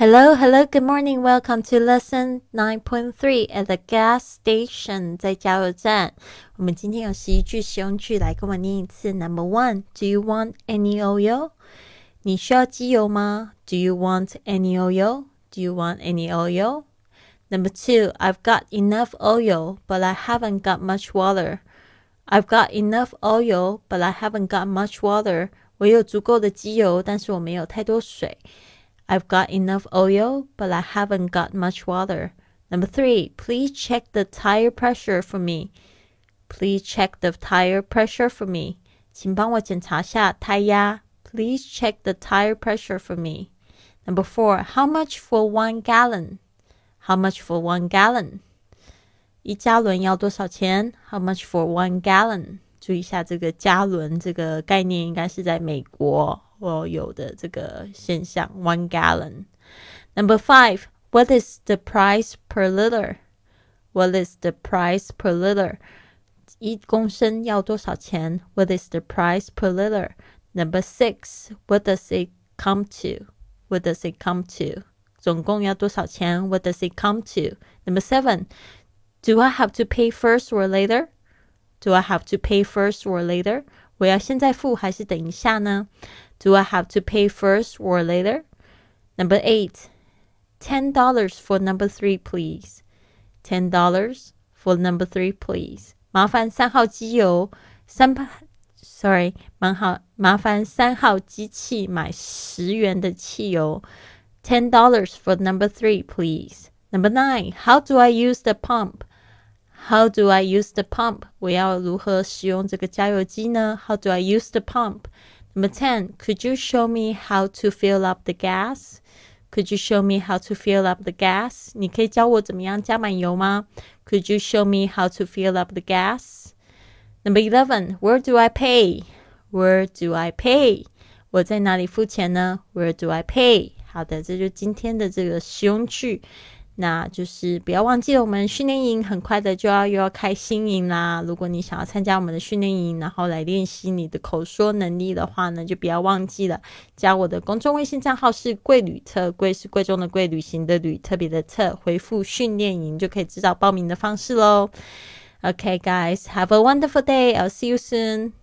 Hello, hello, good morning. Welcome to lesson nine point three at the gas station. 在加油站，我们今天有十一句实用句，来跟我念一次。Number one, Do you want any oil? 你需要机油吗？Do you want any oil? Do you want any oil? Number two, I've got enough oil, but I haven't got much water. I've got enough oil, but I haven't got much water. 我有足够的机油，但是我没有太多水。 I've got enough oil, but I haven't got much water. Number three, please check the tire pressure for me. Please check the tire pressure for me. 请帮我检查下胎压。Please check the tire pressure for me. Number four, how much for one gallon? How much for one gallon? 一加仑要多少钱？How much for one gallon? 注意一下这个加仑这个概念，应该是在美国。 我有的这个现象，one gallon。Number five, what is the price per liter? What is the price per liter? 一公升要多少钱？What is the price per liter? Number six, what does it come to? What does it come to? 总共要多少钱？What does it come to? Number seven, do I have to pay first or later? Do I have to pay first or later? 我要现在付还是等一下呢？do I have to pay first or later? Number eight, $10 for number three, please. $10 for number three, please. 麻烦三号机油三，sorry，麻烦麻烦三号机器买十元的汽油。Ten dollars for number three, please. Number nine, how do I use the pump? How do I use the pump? 我要如何使用这个加油机呢？How do I use the pump? Number 10, could you show me how to fill up the gas? Could you show me how to fill up the gas? 你可以教我怎么样加满油吗? Could you show me how to fill up the gas? Number 11, where do I pay? Where do I pay? 我在哪里付钱呢? Where do I pay? 好的，这就是今天的这个实用句。 那就是不要忘记了，我们训练营很快的就要又要开新营啦。如果你想要参加我们的训练营，然后来练习你的口说能力的话呢，就不要忘记了加我的公众微信账号是贵旅特，贵是贵重的贵，旅行的旅，特别的特，回复训练营就可以知道报名的方式喽。OK，guys，have a wonderful day. I'll see you soon.